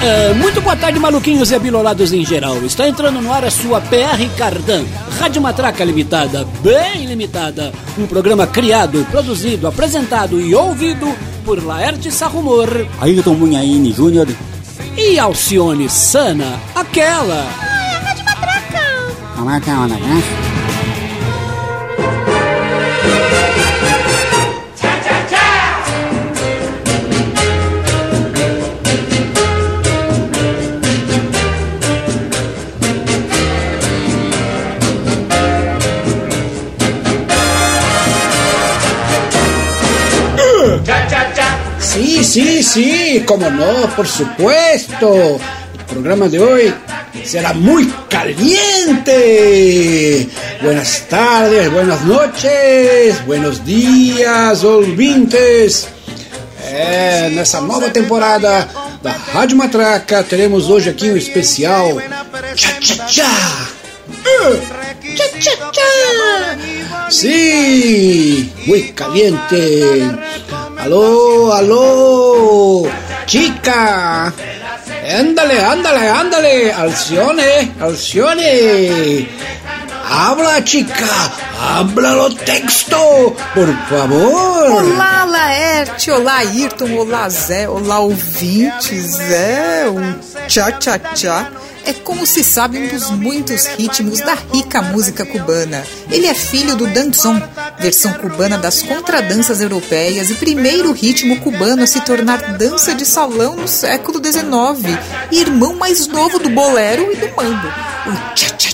Uh, muito boa tarde, maluquinhos e abilolados em geral. Está entrando no ar a sua PR Cardan, Rádio Matraca Limitada, bem limitada. Um programa criado, produzido, apresentado e ouvido por Laerte Sarrumor. Ayrton Munhaine Júnior. E Alcione Sana, aquela. Ai, a Rádio Matraca. A marca é uma, Sí, sí, como no, por supuesto. El programa de hoy será muy caliente. Buenas tardes, buenas noches, buenos días, ouvintes. É, nessa nova temporada da Rádio Matraca, teremos hoje aqui um especial Tchá Tchá Tchá. Tchá Tchá Tchá. Sí, muy caliente. Aló, aló, chica. Ándale, ándale, ándale. Alcione, Alcione. Habla, chica. Habla lo texto, por favor. Olá, Laerte. Olá, Ayrton. Olá, Zé. Olá, ouvintes. É um tchá-tchá-tchá é, como se sabe, um dos muitos ritmos da rica música cubana. Ele é filho do danzón, versão cubana das contradanças europeias e primeiro ritmo cubano a se tornar dança de salão no século XIX, e irmão mais novo do bolero e do mambo. O cha-cha-cha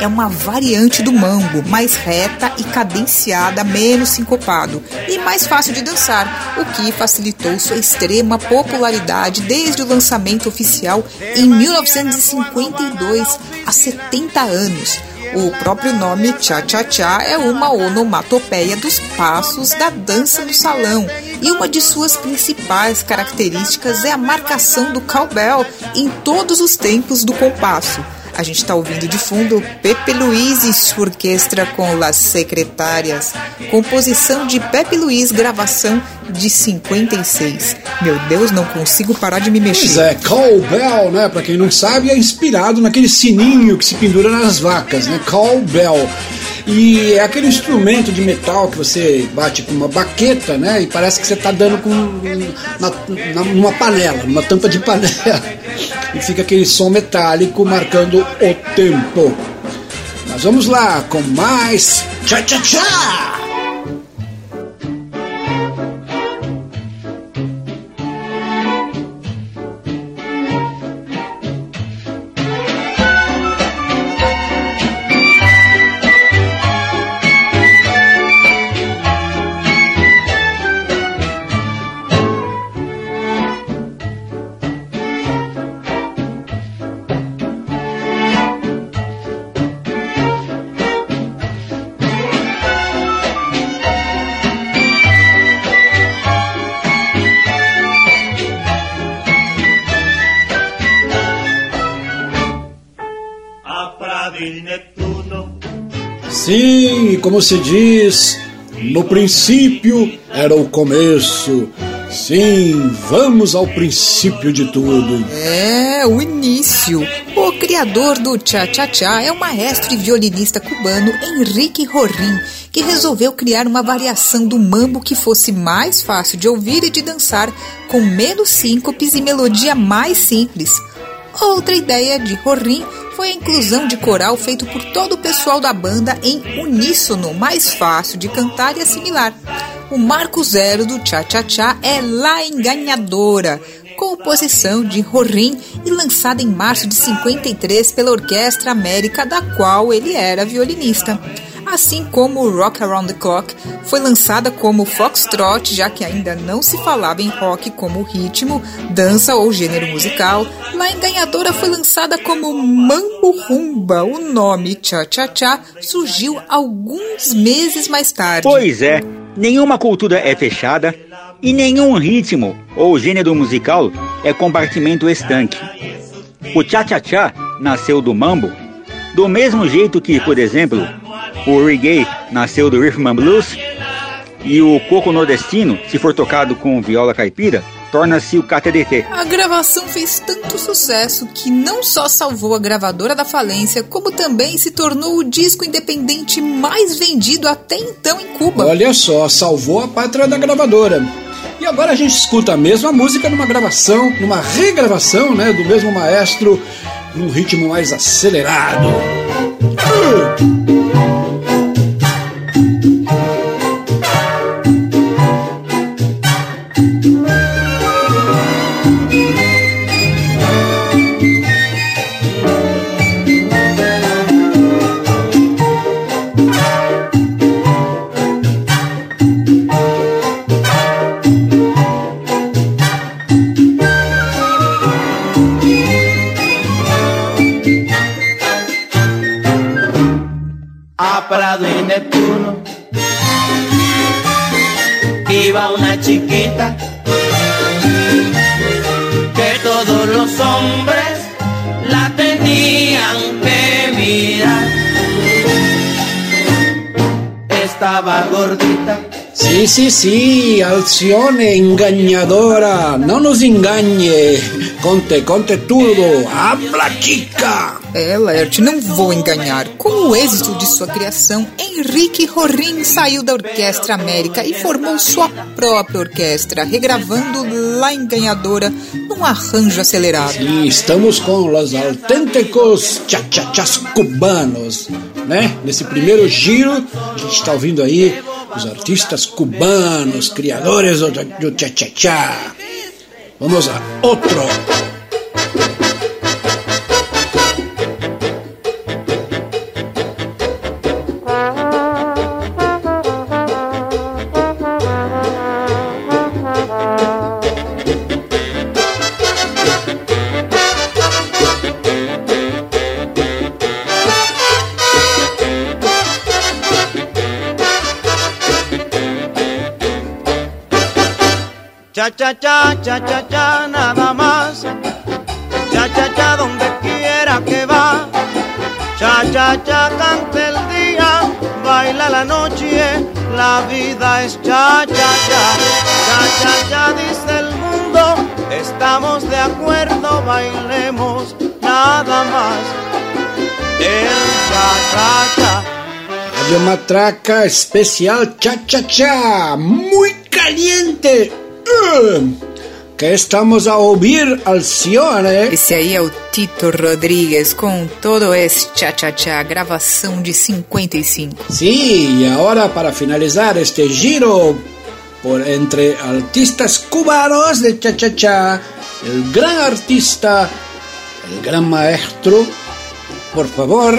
é uma variante do mambo, mais reta e cadenciada, menos sincopado e mais fácil de dançar, o que facilitou sua extrema popularidade desde o lançamento oficial em 1952, há 70 anos. O próprio nome Cha-Cha-Cha é uma onomatopeia dos passos da dança do salão e uma de suas principais características é a marcação do cowbell em todos os tempos do compasso. A gente está ouvindo de fundo Pepe Luiz e sua orquestra com Las Secretárias, composição de Pepe Luiz, gravação de 56. Meu Deus, não consigo parar de me mexer. Pois é, cowbell, né? Para quem não sabe, é inspirado naquele sininho que se pendura nas vacas, né? Cowbell. E é aquele instrumento de metal que você bate com uma baqueta, né? E parece que você está dando com na, na, numa panela, numa tampa de panela. E fica aquele som metálico marcando o tempo. Mas vamos lá com mais tchá tchá tchá! Como se diz, no princípio era o começo. Sim, vamos ao princípio de tudo. É, o início. O criador do cha-cha-cha é o maestro e violinista cubano Henrique Rorim, que resolveu criar uma variação do mambo que fosse mais fácil de ouvir e de dançar, com menos síncopes e melodia mais simples. Outra ideia de Rorim foi a inclusão de coral feito por todo o pessoal da banda em uníssono, mais fácil de cantar e assimilar. O marco zero do Cha Cha Cha é La Enganadora, composição de Rorim e lançada em março de 53 pela Orquestra América, da qual ele era violinista assim como Rock Around the Clock foi lançada como foxtrot, já que ainda não se falava em rock como ritmo, dança ou gênero musical. Lá em Ganhadora foi lançada como Mambo Rumba. O nome Cha Cha Cha surgiu alguns meses mais tarde. Pois é, nenhuma cultura é fechada e nenhum ritmo ou gênero musical é compartimento estanque. O Cha Cha Cha nasceu do mambo, do mesmo jeito que, por exemplo, o reggae nasceu do rhythm and blues e o coco nordestino, se for tocado com viola caipira, torna-se o KTDT. A gravação fez tanto sucesso que não só salvou a gravadora da falência, como também se tornou o disco independente mais vendido até então em Cuba. Olha só, salvou a pátria da gravadora. E agora a gente escuta a mesma música numa gravação, numa regravação, né, do mesmo maestro, num ritmo mais acelerado. Uh! Sí, sí, Alcione engañadora, no nos engañe. Conte, conte tudo, habla chica. É, Laerte, não vou enganar. Com o êxito de sua criação, Henrique Rorin saiu da Orquestra América e formou sua própria orquestra, regravando La Enganadora num arranjo acelerado. Sim, estamos com os autênticos cha-cha-chas cubanos, né? Nesse primeiro giro, a gente está ouvindo aí os artistas cubanos, criadores do cha-cha-cha. Vamos a outro. Cha cha cha cha cha nada más. Cha cha cha donde quiera que va. Cha cha cha canta el día, baila la noche, la vida es cha cha cha. Cha cha cha dice el mundo, estamos de acuerdo, bailemos nada más. El cha cha cha. Radio Matraca especial cha cha cha, muy caliente. Que estamos a ouvir, Alcione. Esse aí é o Tito Rodrigues com Todo Es Cha Cha Cha, gravação de 55. Sim, e agora para finalizar este giro por entre artistas cubanos de Cha Cha Cha, el gran artista, el gran maestro, por favor.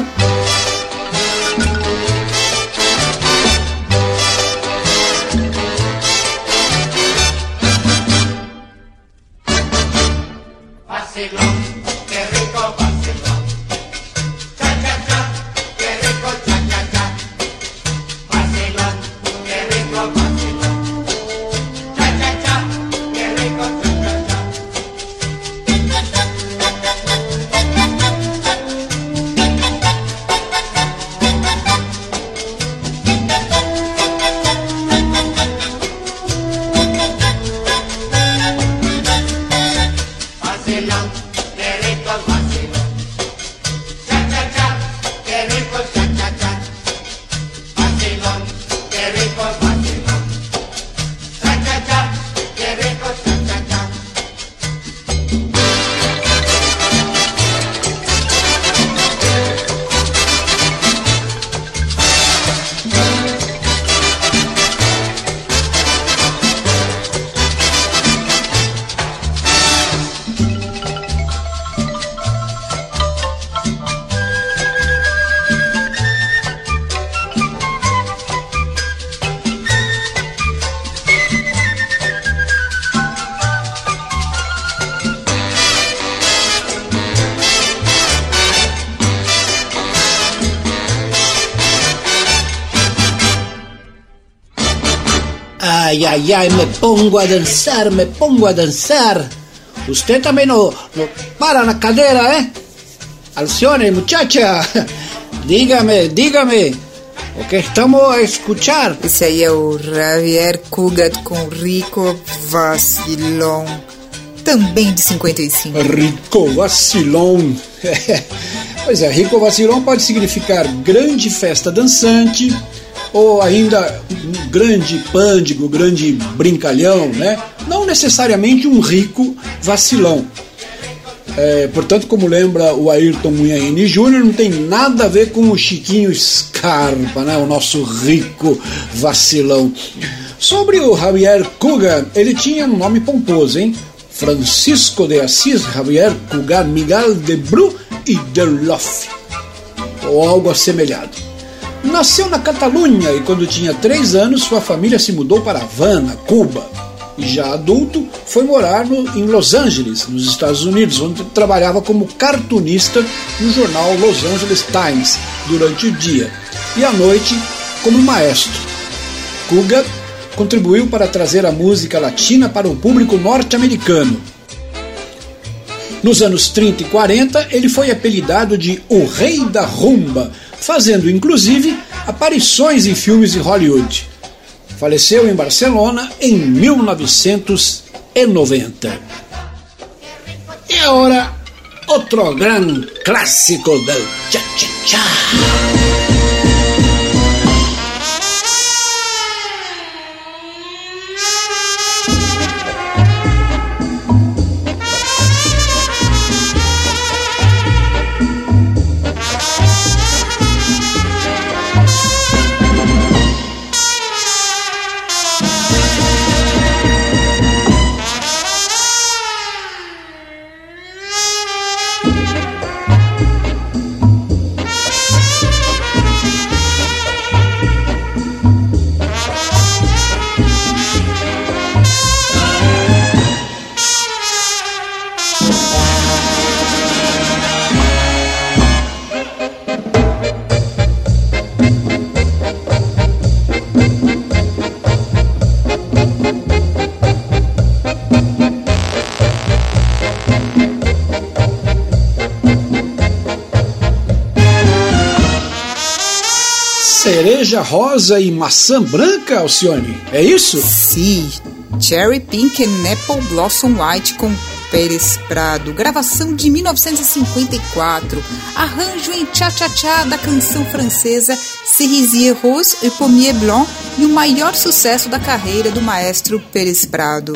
Ay, ay, ay, me pongo a dançar, me pongo a dançar. Usted também não, não para na cadeira, eh? Alcione, muchacha. Dígame, dígame. O que estamos a escuchar? Esse aí é o Javier Cugat com Rico Vacilon, também de 55. Rico Vacilon. pois é, Rico Vacilon pode significar grande festa dançante ou ainda um grande pândigo, grande brincalhão, né? Não necessariamente um rico vacilão. É, portanto, como lembra o Ayrton Munhaine Jr., não tem nada a ver com o Chiquinho Scarpa, né? o nosso rico vacilão. Sobre o Javier Cuga, ele tinha um nome pomposo, hein? Francisco de Assis Javier Cugar Miguel de Bru e de Loff, ou algo assemelhado. Nasceu na Catalunha e, quando tinha três anos, sua família se mudou para Havana, Cuba e já adulto, foi morar no, em Los Angeles, nos Estados Unidos, onde trabalhava como cartunista no jornal Los Angeles Times durante o dia e à noite como maestro. Kuga contribuiu para trazer a música latina para o público norte-americano. Nos anos 30 e 40, ele foi apelidado de O Rei da Rumba, fazendo inclusive aparições em filmes de Hollywood. Faleceu em Barcelona em 1990. E agora, outro grande clássico del cha-cha-cha. Cereja rosa e maçã branca, Alcione? É isso? Sim. Cherry Pink and Apple Blossom White com Pérez Prado, gravação de 1954, arranjo em cha-cha-cha da canção francesa Cerisier Rose et Pommier Blanc e o maior sucesso da carreira do maestro Pérez Prado.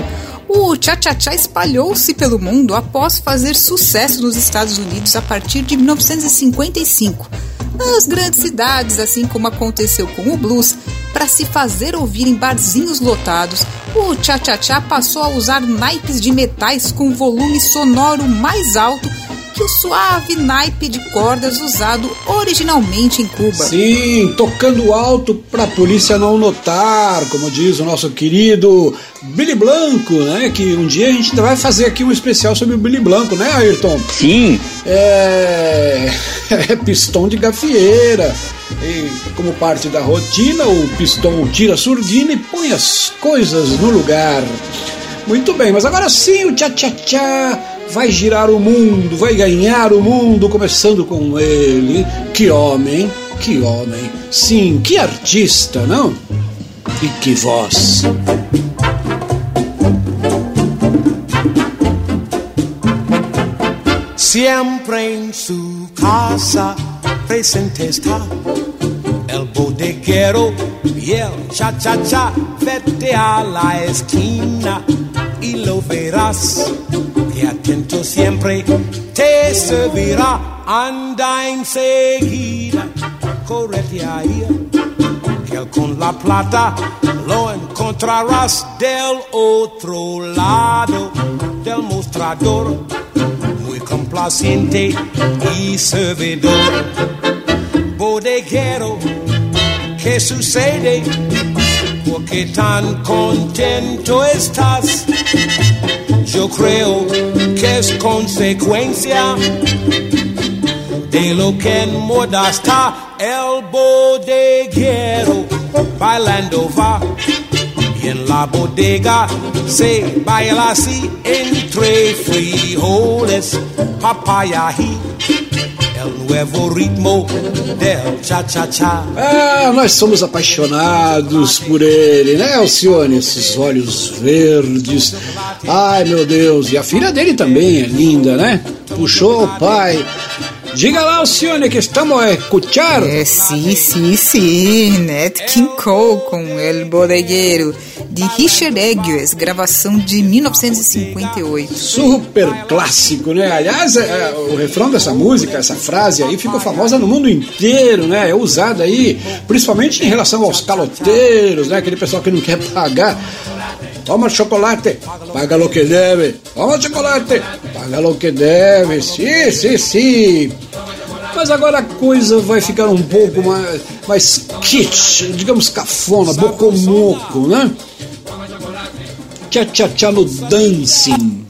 O cha-cha-cha espalhou-se pelo mundo após fazer sucesso nos Estados Unidos a partir de 1955 nas grandes cidades, assim como aconteceu com o blues, para se fazer ouvir em barzinhos lotados, o cha-cha-cha passou a usar naipes de metais com volume sonoro mais alto que o suave naipe de cordas usado originalmente em Cuba. Sim, tocando alto para a polícia não notar, como diz o nosso querido Billy Blanco, né? Que um dia a gente vai fazer aqui um especial sobre o Billy Blanco, né, Ayrton? Sim. É, é pistão de gafieira. E como parte da rotina, o pistão tira a surdina e põe as coisas no lugar. Muito bem, mas agora sim o tchá-tchá-tchá vai girar o mundo, vai ganhar o mundo, começando com ele. Que homem, que homem. Sim, que artista, não? E que voz. Siempre en su casa presente está el bodeguero y el cha-cha-cha. Vete a la esquina y lo verás que atento siempre te servirá. Anda enseguida, correte ahí, que con la plata lo encontrarás del otro lado del mostrador, muy complaciente y servidor. Bodeguero, ¿qué sucede? ¿Por qué tan contento estás? Yo creo que es consecuencia de lo que en moda está. El bodeguero bailando va y en la bodega se baila así entre frijoles, papaya y Ah, nós somos apaixonados por ele, né, Alcione? Esses olhos verdes. Ai, meu Deus. E a filha dele também é linda, né? Puxou o pai. Diga lá, Alcione, que estamos a escuchar. É, sim, sim, sim. Nat King Cole com El Bodegueiro, de Richard Egues, gravação de 1958. Super clássico, né? Aliás, é, é, o refrão dessa música, essa frase aí, ficou famosa no mundo inteiro, né? É usada aí, principalmente em relação aos caloteiros, né? Aquele pessoal que não quer pagar. Toma chocolate, paga lo que deve. Toma chocolate, paga lo que deve. Sim, sim, sim. Mas agora a coisa vai ficar um pouco mais, mais kitsch, digamos cafona, bocomoco, né? Tchá-tchá-tchá no dancing.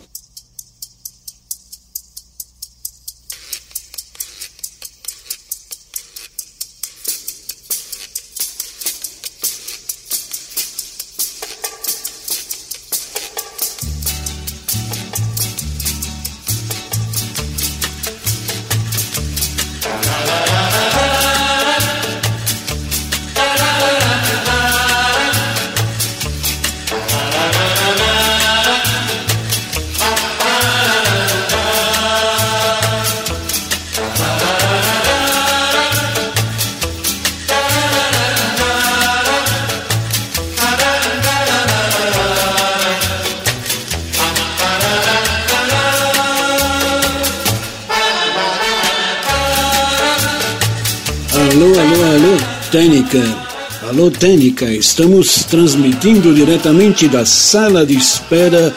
Alô, Técnica, estamos transmitindo diretamente da sala de espera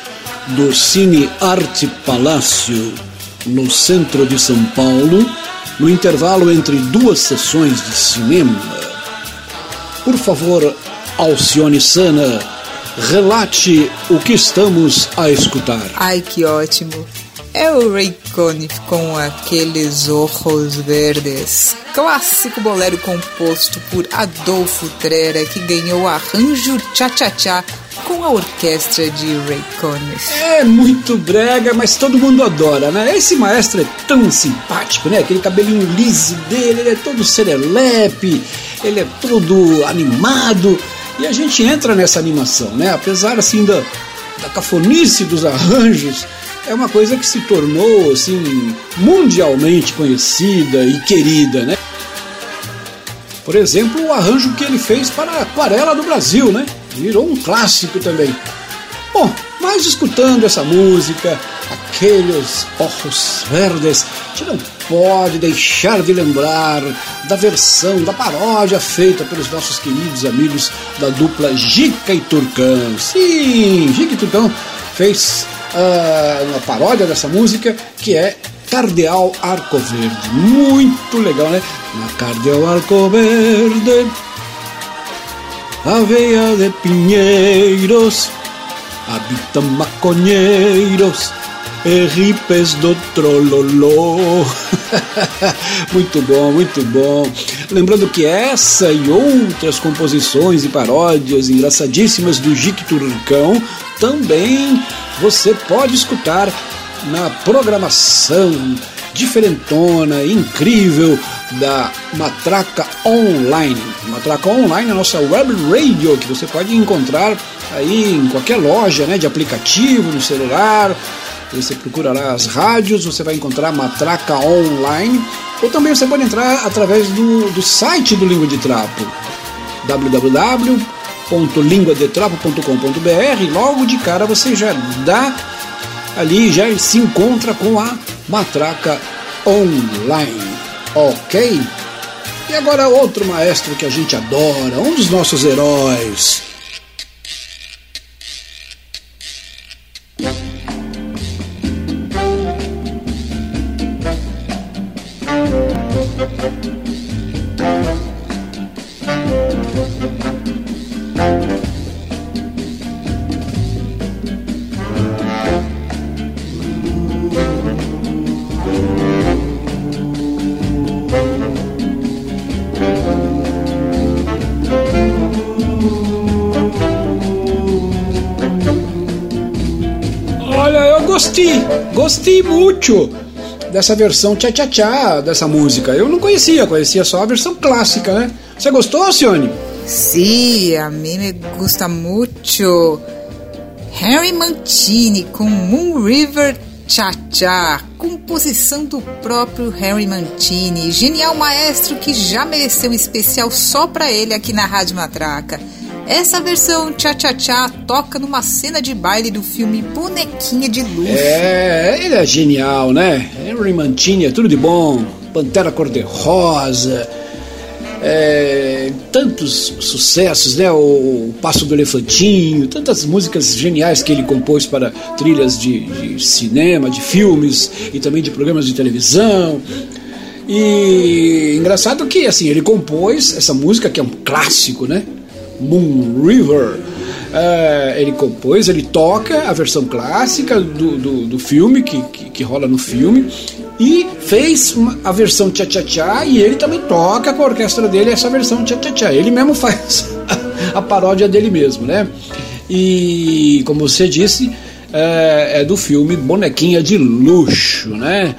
do Cine Arte Palácio, no centro de São Paulo, no intervalo entre duas sessões de cinema. Por favor, Alcione Sana, relate o que estamos a escutar. Ai, que ótimo! É o Ray Com aqueles ojos verdes. Clássico bolero composto por Adolfo Trera que ganhou arranjo cha-cha-cha com a orquestra de Ray Conniff. É muito brega, mas todo mundo adora, né? Esse maestro é tão simpático, né? Aquele cabelinho liso dele, ele é todo serelepe, ele é todo animado. E a gente entra nessa animação, né? Apesar assim da, da cafonice dos arranjos, é uma coisa que se tornou assim mundialmente conhecida e querida, né? Por exemplo, o arranjo que ele fez para a Aquarela do Brasil, né? Virou um clássico também. Bom, mas escutando essa música, aqueles ojos verdes, a gente não pode deixar de lembrar da versão, da paródia feita pelos nossos queridos amigos da dupla Gica e Turcão. Sim, Gica e Turcão fez uh, uma paródia dessa música que é Cardeal Arco Verde. Muito legal, né? Na Cardeal Arco Verde, aveia de pinheiros, habitam maconheiros e ripes do trololô. muito bom, muito bom. Lembrando que essa e outras composições e paródias engraçadíssimas do Jique Turcão também você pode escutar na programação diferentona, incrível da Matraca Online. Matraca Online é a nossa web radio que você pode encontrar aí em qualquer loja né, de aplicativo no celular. Você procura lá as rádios, você vai encontrar Matraca Online. Ou também você pode entrar através do, do site do Língua de Trapo www.linguadetrapo.com.br. Logo de cara você já dá ali já se encontra com a matraca online, ok? E agora outro maestro que a gente adora, um dos nossos heróis. Gostei muito. dessa versão tchá-tchá-tchá dessa música. Eu não conhecia, conhecia só a versão clássica, né? Você gostou, Alcione? Sim, a mim me gusta muito. Harry Mancini com Moon River Cha Cha, composição do próprio Harry Mancini, genial maestro que já mereceu um especial só para ele aqui na Rádio Matraca. Essa versão Cha Cha Cha toca numa cena de baile do filme Bonequinha de Luxo. É, ele é genial, né? Henry Mancini é tudo de bom. Pantera Cor-de-Rosa. É, tantos sucessos, né? O, o, Passo do Elefantinho, tantas músicas geniais que ele compôs para trilhas de, de cinema, de filmes e também de programas de televisão. E engraçado que assim ele compôs essa música que é um clássico, né? Moon River. É, ele compôs, ele toca a versão clássica do, do, do filme, que, que, que, rola no filme, e fez a versão tchá-tchá-tchá, e ele também toca com a orquestra dele essa versão tchá-tchá-tchá. Ele mesmo faz a, paródia dele mesmo, né? E, como você disse, é, é do filme Bonequinha de Luxo, né?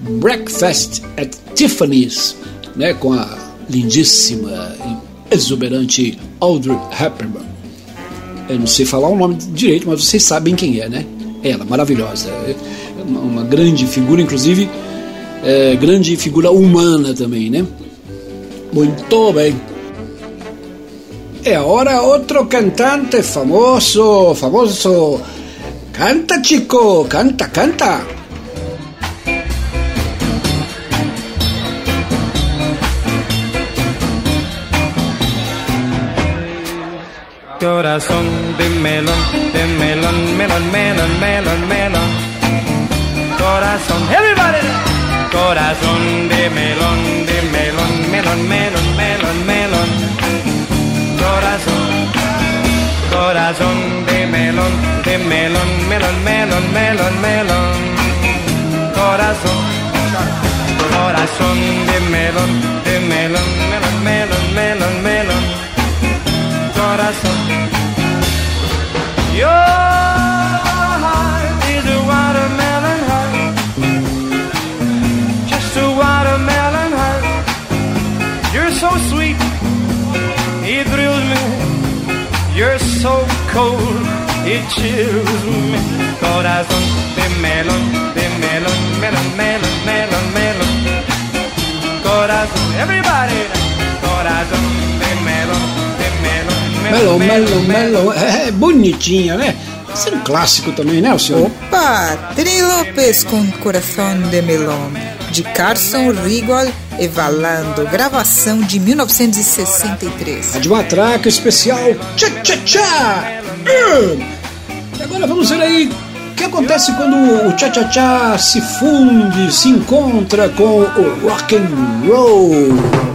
Breakfast at Tiffany's, né? Com a lindíssima exuberante Audrey Hepburn. Eu não sei falar o nome direito, mas vocês sabem quem é, né? Ela, maravilhosa. É uma grande figura, inclusive, é, grande figura humana também, né? Muito bem. E agora outro cantante famoso, famoso. Canta, chico, canta, canta. Corazón de melón, de melón, melón, melón, melón, melón. Corazón, everybody. Corazón de melón, de melón, melón, melón, melón, melón. Corazón, corazón de melón, de melón, melón, melón, melón, melón. Corazón, corazón de melón, de melón, melón, melón, melón, corazón. Your heart is a watermelon heart, just a watermelon heart. You're so sweet, it thrills me. You're so cold, it chills me. Corazón de melón, de melón, melón, melón, melón, melón. Corazón, everybody, corazón de. Melon, melon, melon. É, é bonitinha, né? Isso é um clássico também, né, o senhor? Opa! Tri Lopes com Coração de Melon, de Carson Rigol e Valando, gravação de 1963. A de matraca especial Tchá Tchá Tchá! Hum. Agora vamos ver aí o que acontece quando o Tchá Tchá Tchá se funde, se encontra com o rock and roll.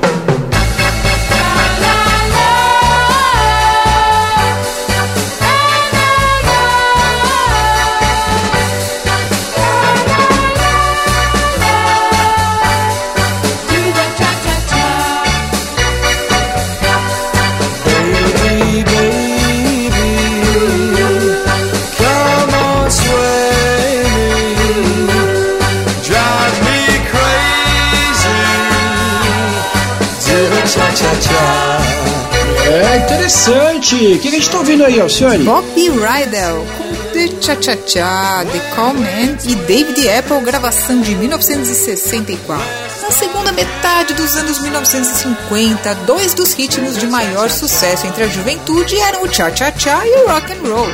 Interessante. O que a gente tá ouvindo aí, Alcione? Bob Rydell com The Cha Cha Cha, The Call Man e David Apple, gravação de 1964. Na segunda metade dos anos 1950, dois dos ritmos de maior sucesso entre a juventude eram o Cha Cha Cha e o Rock and Roll,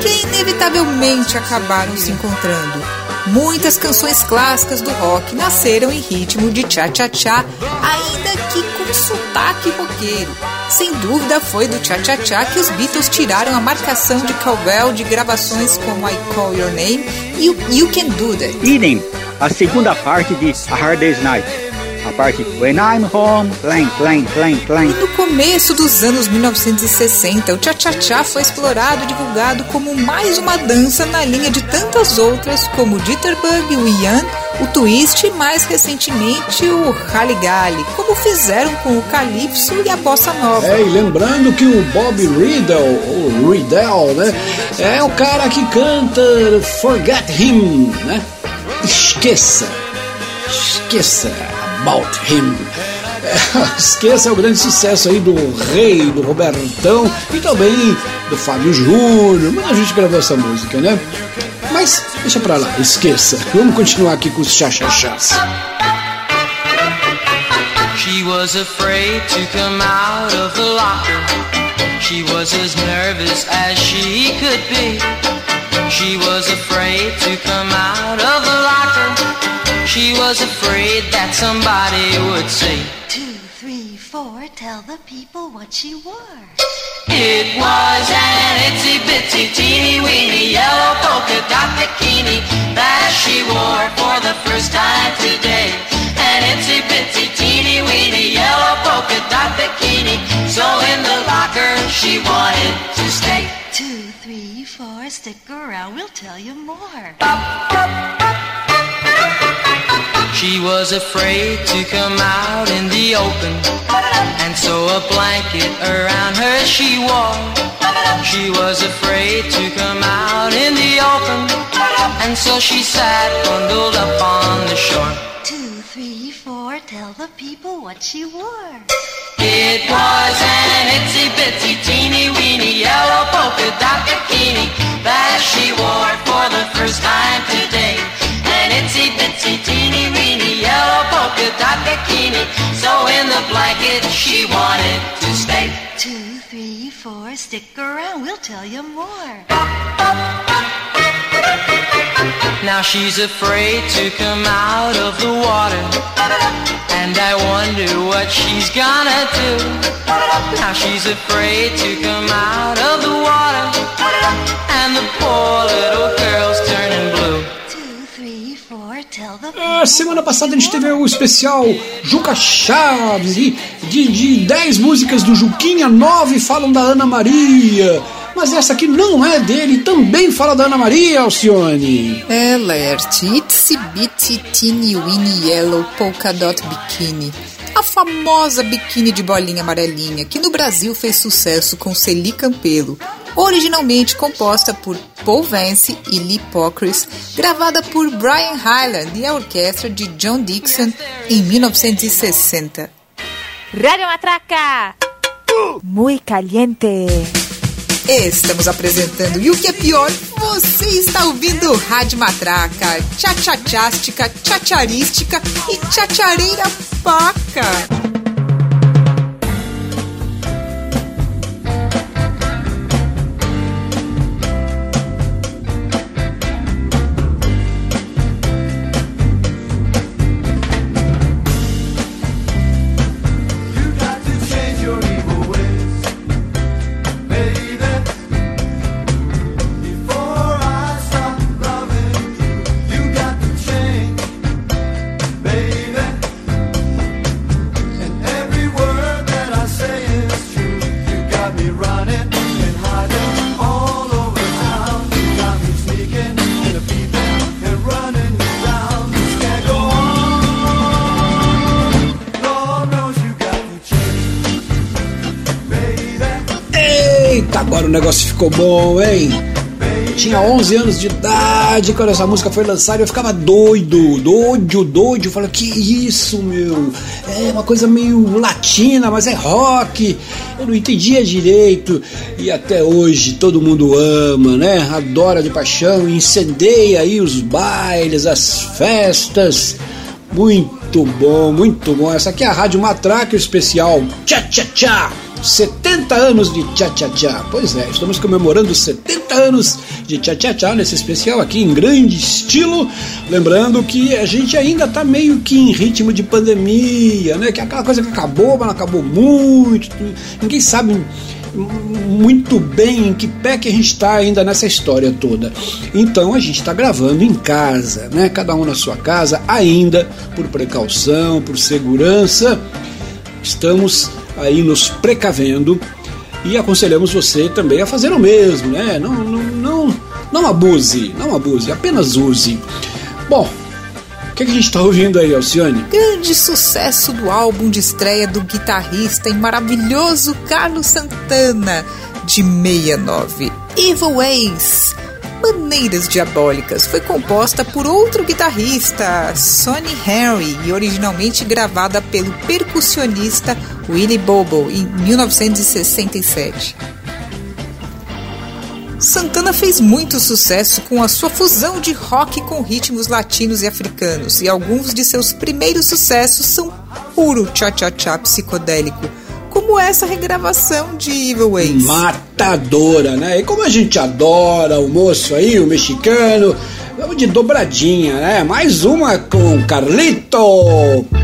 que inevitavelmente acabaram se encontrando. Muitas canções clássicas do rock nasceram em ritmo de cha-cha-cha, ainda que com sotaque roqueiro. Sem dúvida foi do cha-cha-cha que os Beatles tiraram a marcação de cowbell de gravações como I Call Your Name e You Can Do That. Idem, a segunda parte de A Hard Day's Night a parte When I'm Home, clang, clang, clang, clang. E no começo dos anos 1960, o cha-cha-cha foi explorado e divulgado como mais uma dança na linha de tantas outras, como Jitterbug, o Ian, o Twist e mais recentemente o Haligali, como fizeram com o Calypso e a Bossa Nova. É, e lembrando que o Bob Riddle, ou Riddle, né, é o cara que canta Forget Him, né? Esqueça Esqueça About Him. É, esqueça o grande sucesso aí do Rei, do Robertão e também do Fábio Júnior. Muita gente gravou essa música, né? Mas deixa pra lá, esqueça. Vamos continuar aqui com os chachachás. She was afraid to come out of the locker. She was as nervous as she could be. She was afraid to come out of the locker. She was afraid that somebody would say, Two, three, four, tell the people what she wore. It was an itsy bitsy teeny weeny yellow polka dot bikini that she wore for the first time today. An itsy bitsy teeny weeny yellow polka dot bikini. So in the locker she wanted to stay. Two, three, four, stick around, we'll tell you more. She was afraid to come out in the open, and so a blanket around her she wore. She was afraid to come out in the open, and so she sat bundled up on the shore. Two, three, four, tell the people what she wore. It was an itsy bitsy teeny weeny yellow polka dot bikini that she wore for the first time today. Itsy bitsy teeny weeny yellow polka dot bikini. So in the blanket she wanted to stay. Two, three, four, stick around, we'll tell you more. Now she's afraid to come out of the water. And I wonder what she's gonna do. Now she's afraid to come out of semana passada a gente teve o especial Juca Chaves e de, de 10 músicas do Juquinha, 9 falam da Ana Maria. Mas essa aqui não é dele, também fala da Ana Maria, Alcione. É, Laerte, Itsy Bitsy Teeny Weeny Yellow Polka Dot Bikini. A famosa biquíni de bolinha amarelinha, que no Brasil fez sucesso com Celi Campelo, originalmente composta por Paul Vance e Lee Pockris, gravada por Brian Hyland e a orquestra de John Dixon em 1960. Radio Matraca. Muy caliente. Estamos apresentando e o que é pior, você está ouvindo Rádio Matraca, tchá-tchá-tchástica, tchacharística e tchachareira paca. Eita, agora o negócio ficou bom, hein? Tinha 11 anos de idade quando essa música foi lançada eu ficava doido, doido, doido. Eu falei, que isso, meu? É uma coisa meio latina, mas é rock. Eu não entendia direito. E até hoje todo mundo ama, né? Adora de paixão, incendeia aí os bailes, as festas. Muito bom, muito bom. Essa aqui é a Rádio Matraca, o especial Tchá Tchá Tchá. 70 anos de Tchá Tchá Tchá. Pois é, estamos comemorando 70 anos de Tchá Tchá Tchá nesse especial aqui em grande estilo. Lembrando que a gente ainda tá meio que em ritmo de pandemia, né? Que é aquela coisa que acabou, mas não acabou muito. Ninguém sabe muito bem em que pé que a gente está ainda nessa história toda. Então a gente está gravando em casa, né? Cada um na sua casa, ainda por precaução, por segurança. Estamos aí nos precavendo e aconselhamos você também a fazer o mesmo, né? Não, não, não, não abuse, não abuse, apenas use. Bom, o que, que a gente está ouvindo aí, Alcione? Grande sucesso do álbum de estreia do guitarrista e maravilhoso Carlos Santana, de 69, Evil Ways. Maneiras diabólicas. Foi composta por outro guitarrista, Sonny Henry, e originalmente gravada pelo percussionista Willie Bobo em 1967. Santana fez muito sucesso com a sua fusão de rock com ritmos latinos e africanos, e alguns de seus primeiros sucessos são puro cha-cha-cha psicodélico, como essa regravação de Evil Ways. Matadora, né? E como a gente adora o moço aí, o mexicano, vamos de dobradinha, né? Mais uma com Carlito.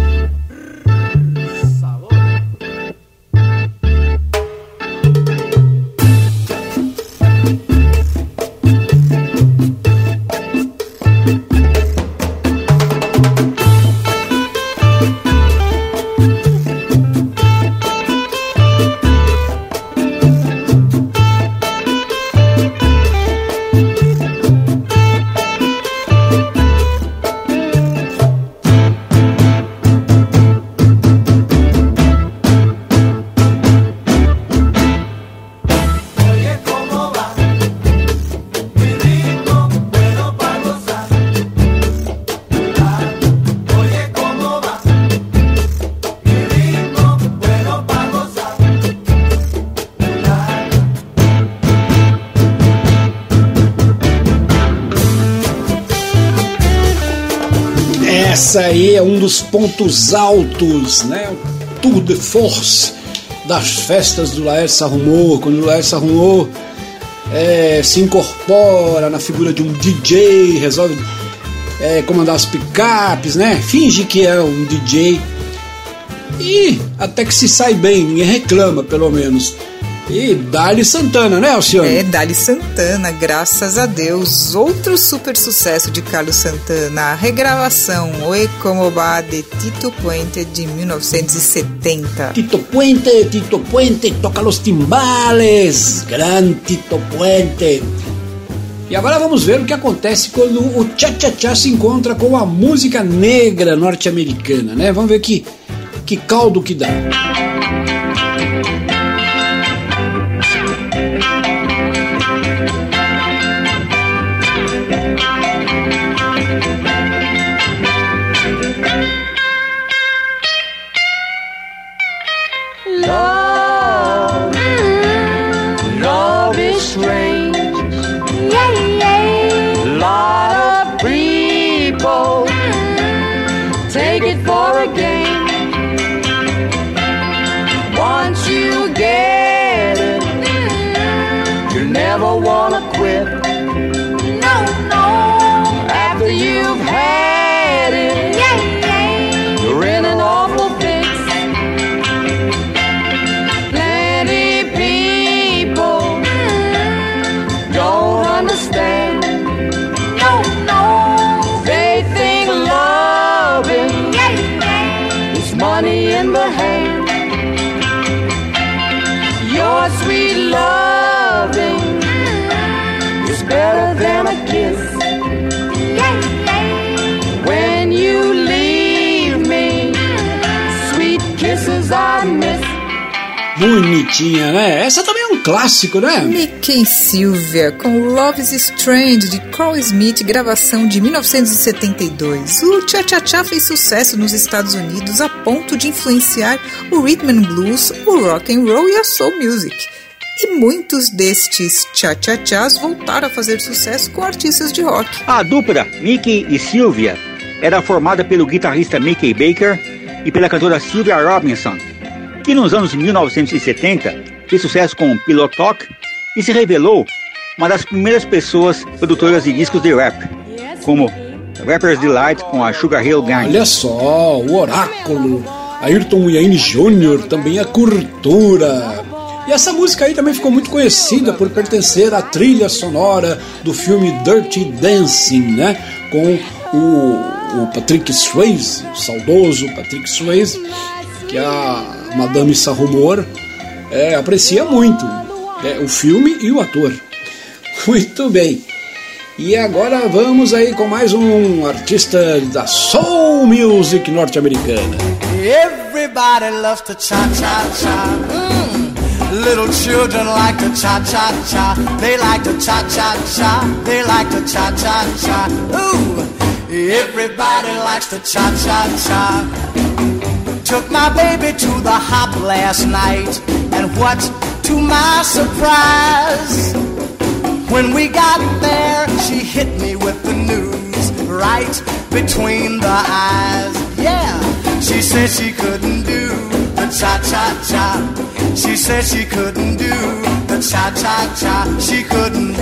Pontos altos, né? O tour de force das festas do Laércio Arrumou, quando o Laércio Arrumou é, se incorpora na figura de um DJ, resolve é, comandar as picapes, né? Finge que é um DJ e até que se sai bem, ninguém reclama, pelo menos. E Dali Santana, né, Alcione? É, Dali Santana, graças a Deus. Outro super sucesso de Carlos Santana, a regravação Oe Como Va de Tito Puente de 1970. Tito Puente, Tito Puente, toca los timbales. Gran Tito Puente. E agora vamos ver o que acontece quando o cha-cha-cha se encontra com a música negra norte-americana, né? Vamos ver que, que caldo que dá. Love, Bonitinha, né? Essa também é um clássico, né? Mickey Sylvia com Love is Strange de Carl Smith, gravação de 1972. O Cha Cha Cha fez sucesso nos Estados Unidos a ponto de influenciar o rhythm and blues, o rock and roll e a soul music. E muitos destes Cha Cha Chas voltaram a fazer sucesso com artistas de rock. A dupla Mickey e Sylvia era formada pelo guitarrista Mickey Baker e pela cantora Sylvia Robinson, que nos anos 1970 fez sucesso com Pillow Talk e se revelou uma das primeiras pessoas produtoras de discos de rap, como Rapper's Delight com a Sugar Hill Gang. Olha só, o Oráculo, Ayrton Wayne Jr., também a Cultura. E essa música aí também ficou muito conhecida por pertencer à trilha sonora do filme Dirty Dancing, né? Com o, o Patrick Swayze, o saudoso Patrick Swayze, que a Madame Sarrumor é, aprecia muito é, o filme e o ator. Muito bem. E agora vamos aí com mais um artista da soul music norte-americana. Everybody loves to cha cha cha. Mm. Little children like to cha cha cha. They like to cha cha cha. They like to cha cha cha. Ooh, everybody likes to cha cha cha. Took my baby to the hop last night, and what to my surprise, when we got there, she hit me with the news right between the eyes. Yeah, she said she couldn't do the cha cha cha. She said she couldn't do the cha cha cha. She couldn't,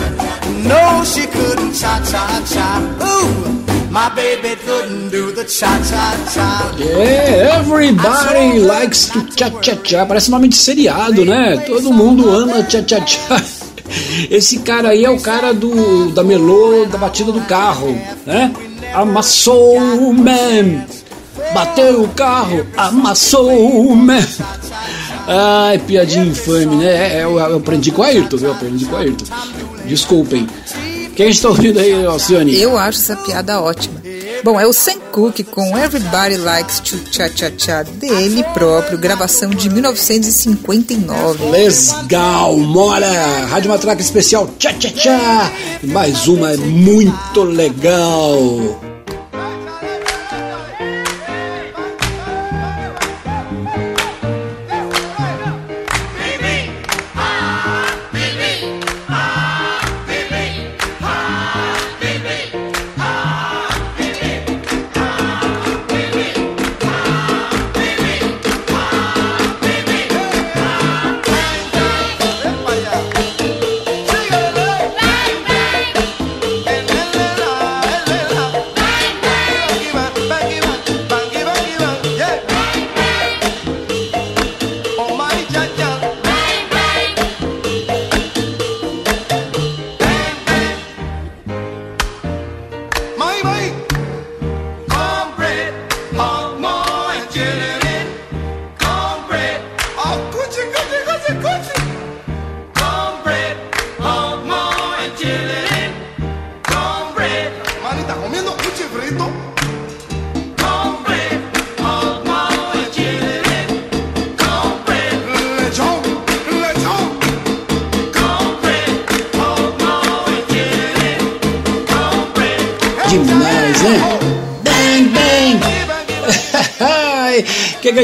no, she couldn't cha cha cha. Ooh, my baby couldn't do the cha cha cha. É, everybody likes to cha-cha-cha. Parece nome de seriado, né? Todo mundo ama cha-cha-cha. Esse cara aí é o cara do da melô da batida do carro, né? Amassou o man. Bateu o carro, amassou o man. Ai, piadinha infame, né? Eu, eu aprendi com o Ayrton, viu? Eu aprendi com o Ayrton. Desculpem. Quem está ouvindo aí, Alcione? Eu acho essa piada ótima. Bom, é o Sam Cooke com Everybody Likes to Cha Cha Cha dele próprio, gravação de 1959. Legal, mora! Rádio Matraca Especial Tchá Tchá! E Mais uma é muito legal!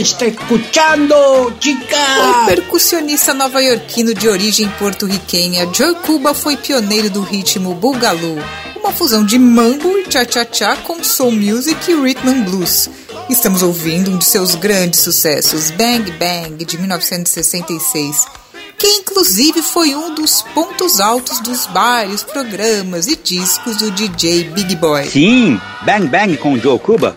Está escutando, O chica? percussionista nova-iorquino de origem porto-riquenha Joe Cuba foi pioneiro do ritmo Boogaloo, uma fusão de mambo e cha-cha-cha com soul music e rhythm and blues. Estamos ouvindo um de seus grandes sucessos, Bang Bang, de 1966, que inclusive foi um dos pontos altos dos vários programas e discos do DJ Big Boy. Sim, Bang Bang com Joe Cuba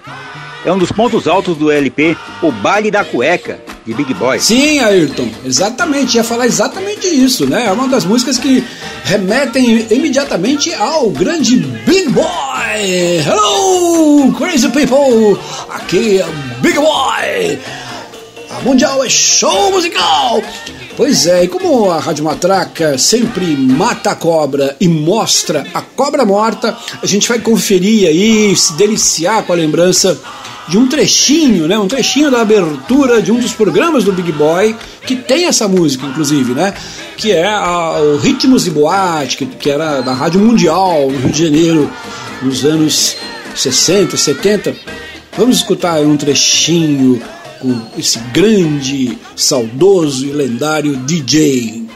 é um dos pontos altos do LP O Baile da Cueca, de Big Boy. Sim, Ayrton, exatamente, ia falar exatamente isso, né? É uma das músicas que remetem imediatamente ao grande Big Boy! Hello, crazy people! Aqui é Big Boy! A Mundial é show musical! Pois é, e como a Rádio Matraca sempre mata a cobra e mostra a cobra morta, a gente vai conferir aí, se deliciar com a lembrança de um trechinho, né? Um trechinho da abertura de um dos programas do Big Boy, que tem essa música, inclusive, né? Que é a, o Ritmos e Boate, que, que era da Rádio Mundial, no Rio de Janeiro, nos anos 60, 70. Vamos escutar um trechinho com esse grande, saudoso e lendário DJ.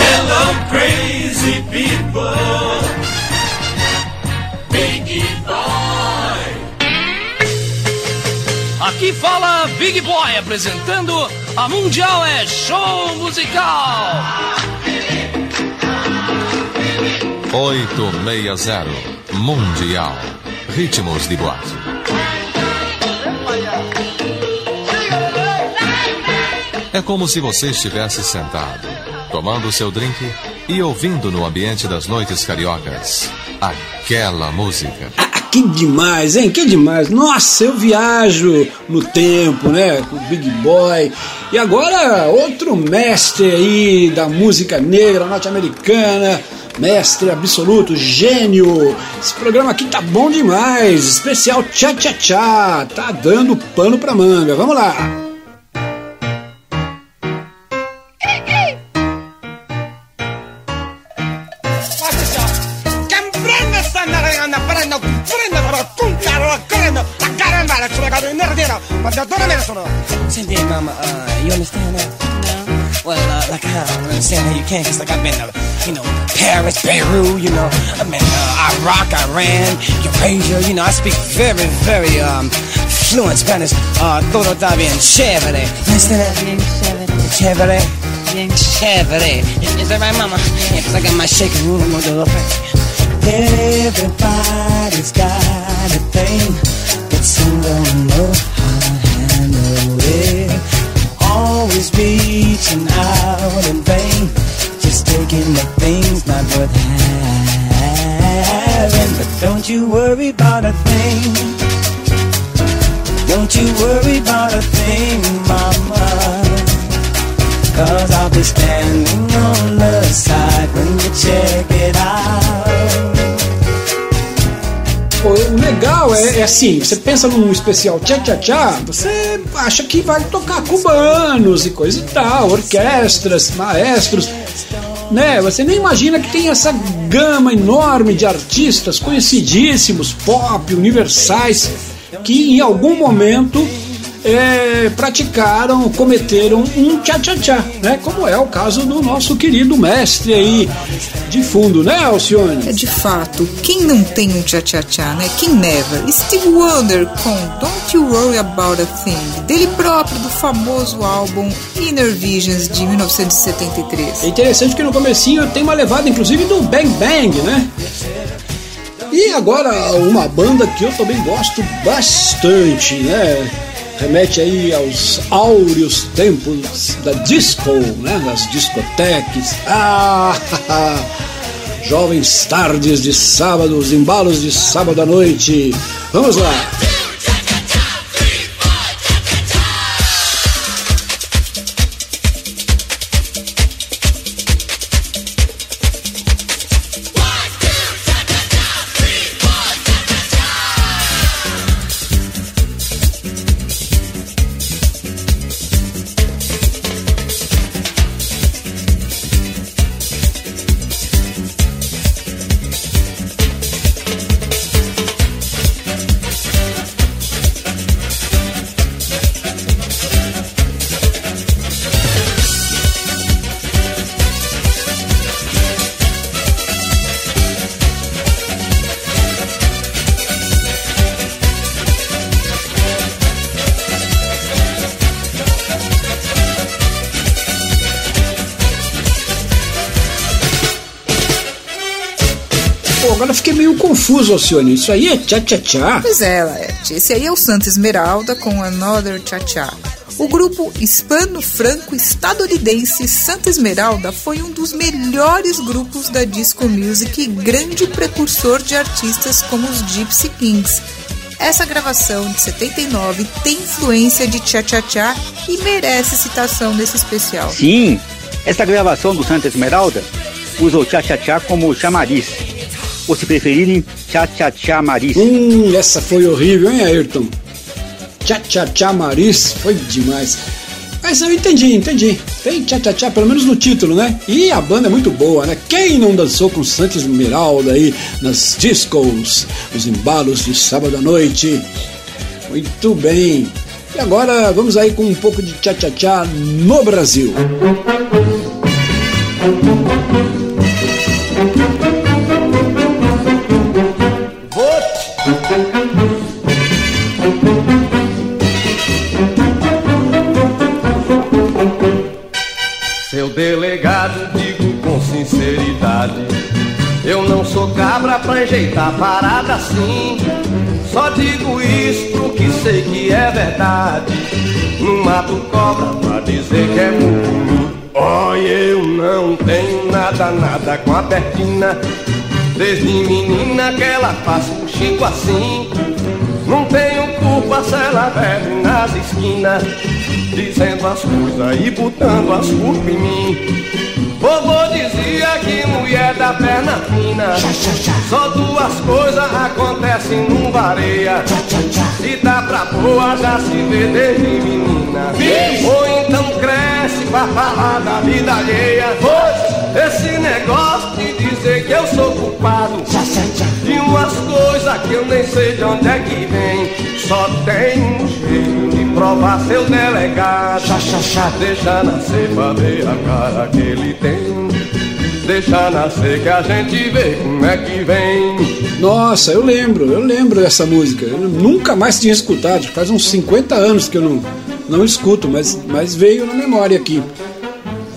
Hello, crazy people. Aqui fala Big Boy apresentando a Mundial é Show Musical. 860 Mundial. Ritmos de boate. É como se você estivesse sentado, tomando seu drink e ouvindo no ambiente das noites cariocas aquela música. Que demais, hein? Que demais. Nossa, eu viajo no tempo, né? Com o Big Boy. E agora, outro mestre aí da música negra norte-americana. Mestre absoluto, gênio. Esse programa aqui tá bom demais. Especial Tchá Tchá Tchá. Tá dando pano pra manga. Vamos lá. Nerdino, ma da dove me ne sono? Senti, mama, uh, you understand that? Well, uh, like, I don't understand how you can, cause like I've been to, you know, Paris, Beirut, you know, I've been uh, Iraq, Iran, Eurasia, you know, I speak very, very, um, fluent Spanish. Uh, todo está bien chévere. Understand that? Bien chévere. Chévere. Is that right, mama? Yeah, cause I got my shaking room, I'm gonna Everybody's got a thing, but some don't know how Always reaching out in vain, just taking the things not worth having. But don't you worry about a thing. Don't you worry about a thing, I'll be standing on the side when you check it out. Legal é, é assim, você pensa num especial tchá-tchá-tchá, você acha que vai tocar cubanos e coisa e tal, orquestras, maestros, né? Você nem imagina que tem essa gama enorme de artistas conhecidíssimos, pop, universais, que em algum momento é, praticaram, cometeram um tchá-tchá-tchá, né? Como é o caso do nosso querido mestre aí de fundo, né, Alcione? É de fato, quem não tem um tchá-tchá-tchá, né? Quem never? Steve Wonder com Don't You Worry About a Thing, dele próprio do famoso álbum Inner Visions de 1973. É interessante que no comecinho tem uma levada, inclusive, do Bang Bang, né? E agora uma banda que eu também gosto bastante, né? Remete aí aos áureos tempos da disco, né? Das discotecas. Ah, jovens tardes de sábado, os embalos de sábado à noite. Vamos lá! Meio confuso, Alcione. Isso aí é tchá-tchá-tchá? Pois é, Laerte. Esse aí é o Santa Esmeralda com Another Cha-Cha. O grupo hispano-franco-estadunidense Santa Esmeralda foi um dos melhores grupos da disco music e grande precursor de artistas como os Gypsy Kings. Essa gravação de 79 tem influência de Cha-Cha-Cha e merece citação nesse especial. Sim, essa gravação do Santa Esmeralda usa o tchá-tchá-tchá como chamariz. Ou se preferirem, tchá-tchá-tchá mariz. Hum, essa foi horrível, hein, Ayrton? Tchá-tchá-tchá Maris foi demais. Mas eu entendi, entendi. Tem tchá-tchá-tchá, pelo menos no título, né? E a banda é muito boa, né? Quem não dançou com Santa Esmeralda aí nas discos, os embalos de sábado à noite? Muito bem. E agora vamos aí com um pouco de tchá-tchá-tchá no Brasil. Seu cabra pra enjeitar parada assim. Só digo isso porque sei que é verdade. Não mato cobra pra dizer que é mucumi. Olha, eu não tenho nada, nada com a Bertina. Desde menina que ela faz o Chico assim. Não tenho culpa se ela bebe nas esquinas. Dizendo as coisas e botando as culpas em mim. Vovô dizia que mulher da perna fina. Só duas coisas acontecem num vareia. Se dá pra boa já se vê desde menina. Ou cresce pra falar da vida alheia Esse negócio de dizer que eu sou culpado De umas coisas eu nem sei de onde é que vem. Só tem um jeito de provar seu delegado. Deixa nascer pra ver a cara que ele tem. Deixa nascer que a gente vê como é que vem. Nossa, eu lembro, eu lembro dessa música. Eu nunca mais tinha escutado, faz uns 50 anos que eu não, não escuto, mas, mas veio na memória aqui.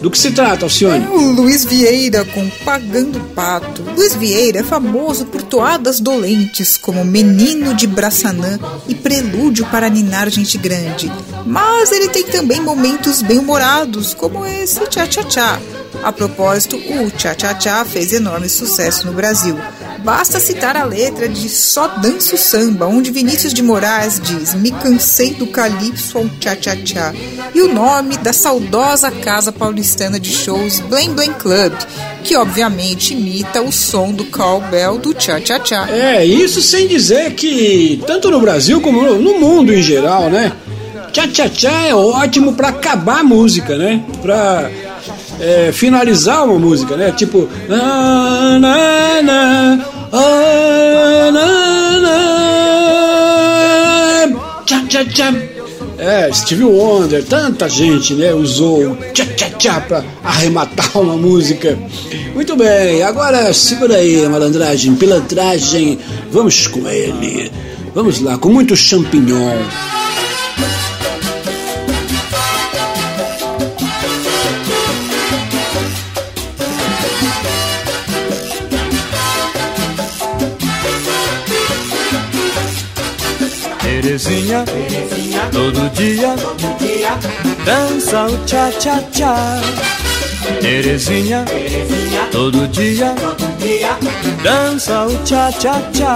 Do que se trata, Alcione? É o Luiz Vieira com Pagando Pato. Luiz Vieira é famoso por toadas dolentes como Menino de Braçanã e Prelúdio para Ninar Gente Grande. Mas ele tem também momentos bem-humorados, como esse Tchá Tchá Tchá. A propósito, o Tchá fez enorme sucesso no Brasil. Basta citar a letra de Só Danço Samba, onde Vinícius de Moraes diz Me cansei do calypso ao Tchá Tchá Tchá. E o nome da saudosa casa paulistana de shows Blame Blame Club, que obviamente imita o som do cowbell do Tchá Tchá Tchá. É, isso sem dizer que, tanto no Brasil como no, mundo em geral, né? Tchá Tchá Tchá é ótimo pra acabar a música, né? Pra é, finalizar uma música, né? Tipo. Na, na, na, ah, na, na, tchá, tchá, tchá. É, Stevie Wonder, tanta gente, né, usou o tchá tchá tchá pra arrematar uma música. Muito bem, agora segura aí, malandragem, pilantragem, vamos com ele. Vamos lá, com muito champignon. Terezinha, todo dia, dança o tchá tchá tchá. Terezinha, todo dia, dança o tchá tchá tchá.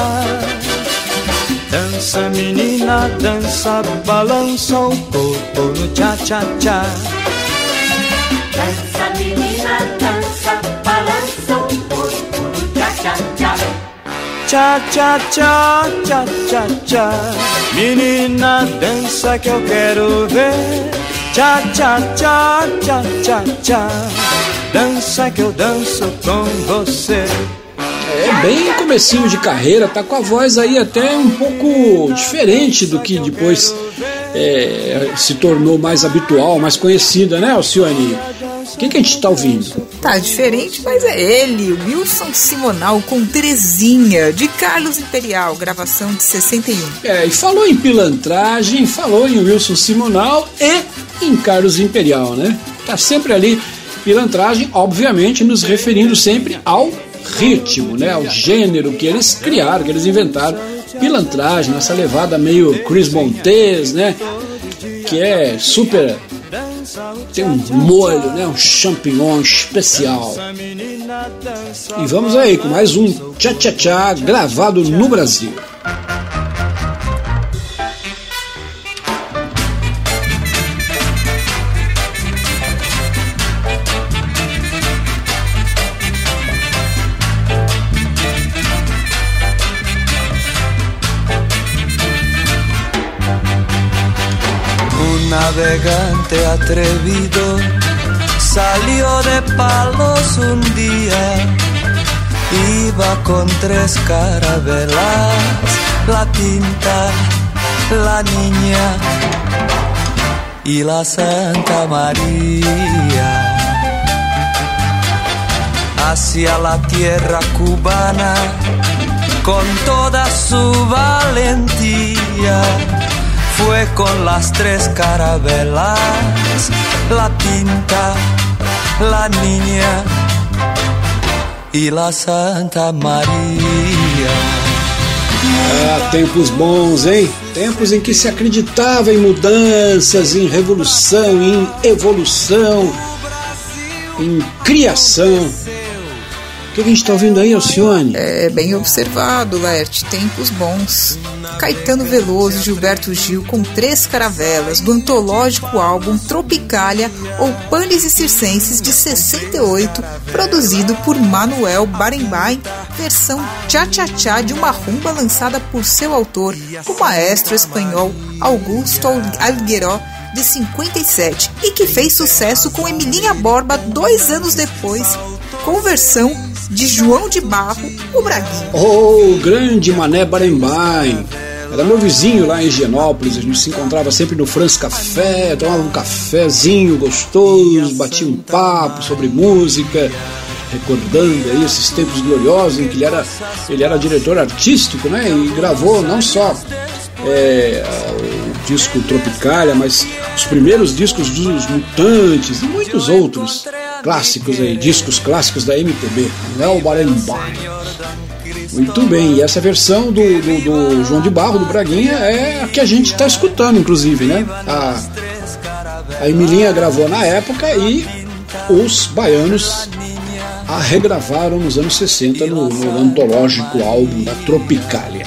Dança menina, dança, balança o corpo no tchá tchá tchá. Dança menina, dança, balança o corpo no tchá tchá tchá. Menina, dança que eu quero ver. Tchá tchá tchá tchá tchá tchá. Dança que eu danço com você. É bem comecinho de carreira, tá com a voz aí até um pouco diferente do que depois é, se tornou mais habitual, mais conhecida, né, Alcione? O que, que a gente tá ouvindo? Tá diferente, mas é ele, Wilson Simonal com Terezinha, de Carlos Imperial, gravação de 61. É, e falou em pilantragem, falou em Wilson Simonal e em Carlos Imperial, né? Tá sempre ali, pilantragem, obviamente, nos referindo sempre ao ritmo, né? Ao gênero que eles criaram, que eles inventaram. Pilantragem, essa levada meio Chris Montes, né? Que é super tem um molho, né? Um champignon especial. E vamos aí com mais um Tchá Tchá Tchá gravado no Brasil. Navegante atrevido salió de palos un día. Iba con tres carabelas, la tinta, la niña y la Santa María. Hacia la tierra cubana con toda su valentía fue con las tres carabelas, la pinta, la niña y la Santa Maria. Ah, tempos bons, hein? Tempos em que se acreditava em mudanças, em revolução, em evolução, em criação. O que a gente está ouvindo aí, Alcione? É bem observado, Laerte. Tempos bons. Caetano Veloso e Gilberto Gil com três caravelas do antológico álbum Tropicália ou Panes e Circenses de 68, produzido por Manuel Barenbain, versão tchá-tchá-tchá de uma rumba lançada por seu autor, o maestro espanhol Augusto Algueró, de 57, e que fez sucesso com Emilinha Borba dois anos depois, com versão de João de Barro, o Braguinha. Oh, grande Mané Barembaim. Era meu vizinho lá em Higienópolis, a gente se encontrava sempre no Franz Café, tomava um cafezinho gostoso, batia um papo sobre música, recordando aí esses tempos gloriosos em que ele era, ele era diretor artístico, né? E gravou não só é, o disco Tropicália, mas os primeiros discos dos Mutantes e muitos outros clássicos aí, discos clássicos da MPB, Léo Barenboim. Muito bem, e essa versão do, do, do João de Barro, do Braguinha, é a que a gente está escutando, inclusive, né? A, a Emilinha gravou na época e os baianos a regravaram nos anos 60 no, no antológico álbum da Tropicália.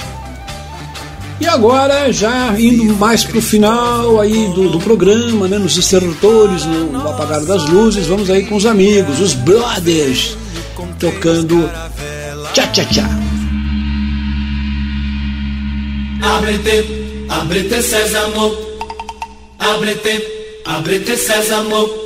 E agora, já indo mais pro final aí do, do programa, né, nos extertores, no, no apagar das luzes, vamos aí com os amigos, os brothers, tocando Tchá Tchá Tchá. Ábrete sésamo, ábrete, sésamo.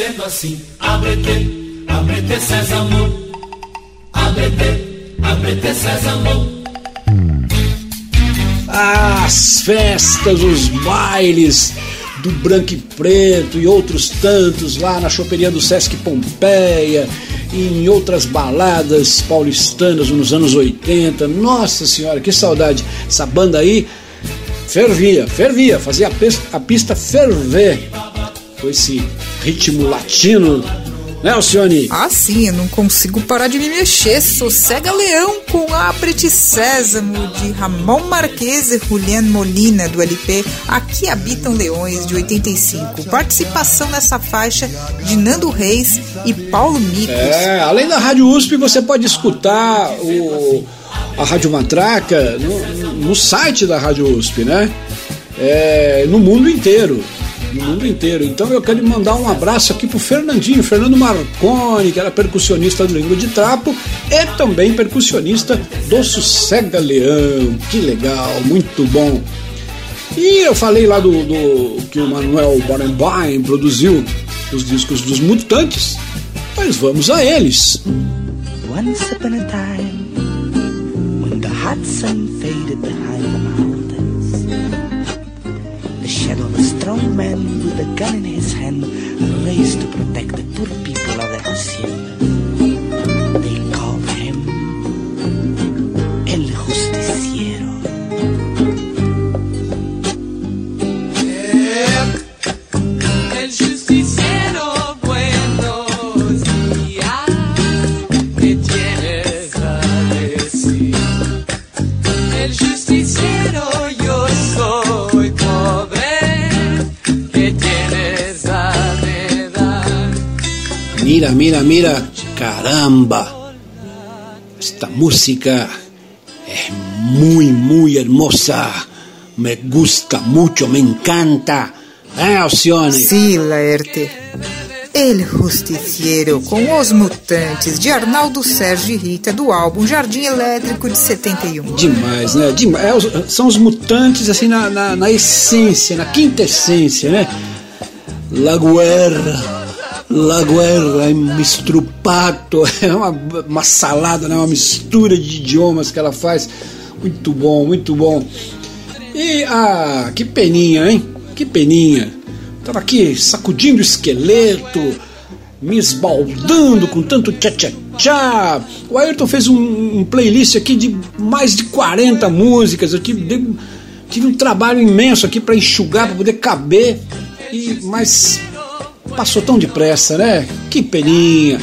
Dizendo assim: Abrete, abrete sésamo, abrete, abrete sésamo. As festas, os bailes do Branco e Preto e outros tantos lá na choperia do Sesc Pompeia e em outras baladas paulistanas nos anos 80. Nossa senhora, que saudade! Essa banda aí fervia, fervia, fazia a pista, ferver com esse ritmo latino, né, Alcione? Ah, sim, eu não consigo parar de me mexer. Sossega Leão com Aprete Sésamo de Ramon Marques e Julián Molina do LP Aqui Habitam Leões de 85. Participação nessa faixa de Nando Reis e Paulo Micos. É, além da Rádio USP, você pode escutar o, a Rádio Matraca no, no site da Rádio USP, né? É, no mundo inteiro. No mundo inteiro. Então eu quero mandar um abraço aqui pro Fernandinho, Fernando Marconi, que era percussionista do Língua de Trapo e também percussionista do Sossega Leão. Que legal, muito bom. E eu falei lá do, do que o Manuel Barenboim produziu os discos dos Mutantes, mas vamos a eles. Once upon a time, when the hot sun faded behind strong man with a gun in his hand raced to protect the poor people of the hacienda. Mira, mira, mira, caramba. Esta música es muy, muy hermosa. Me gusta mucho, me encanta. ¿Eh, Alcione? Sim, Laerte. El Justiciero com Os Mutantes de Arnaldo Sérgio e Rita do álbum Jardim Elétrico de 71. Demais, né? Demais. É, são os mutantes, assim, na, na, na essência, na quinta essência, né? La guerra, la guerra é mistrupato, é uma, uma salada, né? uma mistura de idiomas que ela faz. Muito bom, muito bom. E, ah, que peninha, hein? Que peninha. Tava aqui sacudindo o esqueleto, me esbaldando com tanto tchá-tchá-tchá. O Ayrton fez um, um playlist aqui de mais de 40 músicas. Eu tive, tive um trabalho imenso aqui para enxugar, para poder caber. E, mas passou tão depressa, né? Que peninha.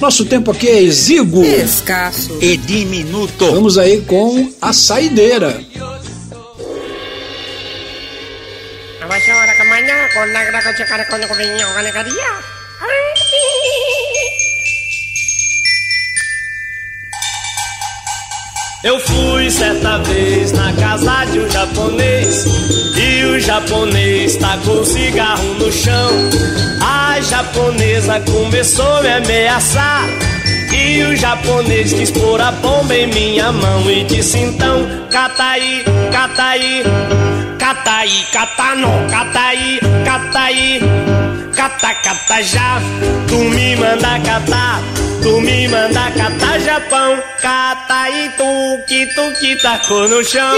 Nosso tempo aqui é exíguo. Escasso. E diminuto. Vamos aí com a saideira. Eu fui certa vez na casa de um japonês e o japonês tacou um cigarro no chão. A japonesa começou a me ameaçar e o japonês quis pôr a bomba em minha mão e disse então: cata aí, cata aí, cata não, cata aí, cata aí, cata, cata já. Tu me manda catar, tu me manda catar Japão, cata aí, tu que tu que tacou no chão.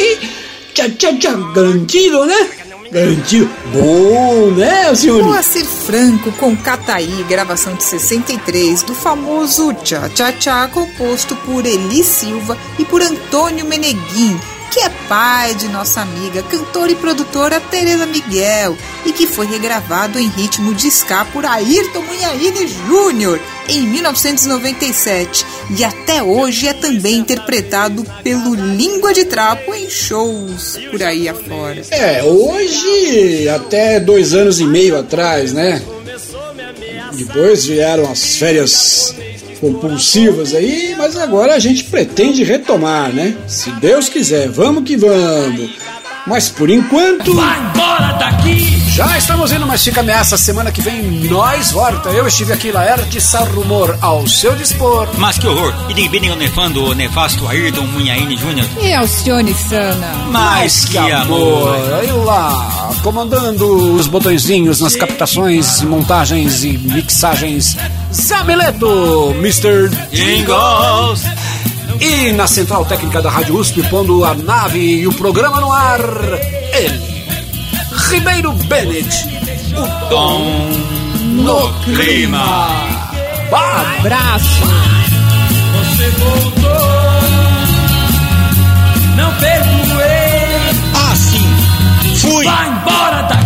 Tchá, tchá, tchá, garantido, né? Garantido. Bom, né, senhor? Moacir Franco com Cataí, gravação de 63, do famoso Tchá Tchá Tchá, composto por Eli Silva e por Antônio Meneguin, que é pai de nossa amiga, cantora e produtora Tereza Miguel, e que foi regravado em ritmo de ska por Ayrton Munhaine Jr. em 1997 e até hoje é também interpretado pelo Língua de Trapo em shows por aí afora. É, hoje, até dois anos e meio atrás, né? Depois vieram as férias compulsivas aí, mas agora a gente pretende retomar, né? Se Deus quiser, vamos que vamos. Mas por enquanto. Vai embora daqui! Já estamos indo, mas fica ameaça. Semana que vem nós volta. Eu estive aqui, Laerte Sarrumor, ao seu dispor. Mas que horror! E de bem o nefando, o nefasto Ayrton Munhaine Jr. E Alcione Sana. Mas que amor! Aí lá, comandando os botõezinhos nas captações, montagens e mixagens, Zamileto, Mr. Jingles! E na central técnica da Rádio USP, pondo a nave e o programa no ar, ele, Ribeiro Bennett, o tom no clima. Abraço! Você voltou, não perdoei. Ah, sim, fui! Vai embora da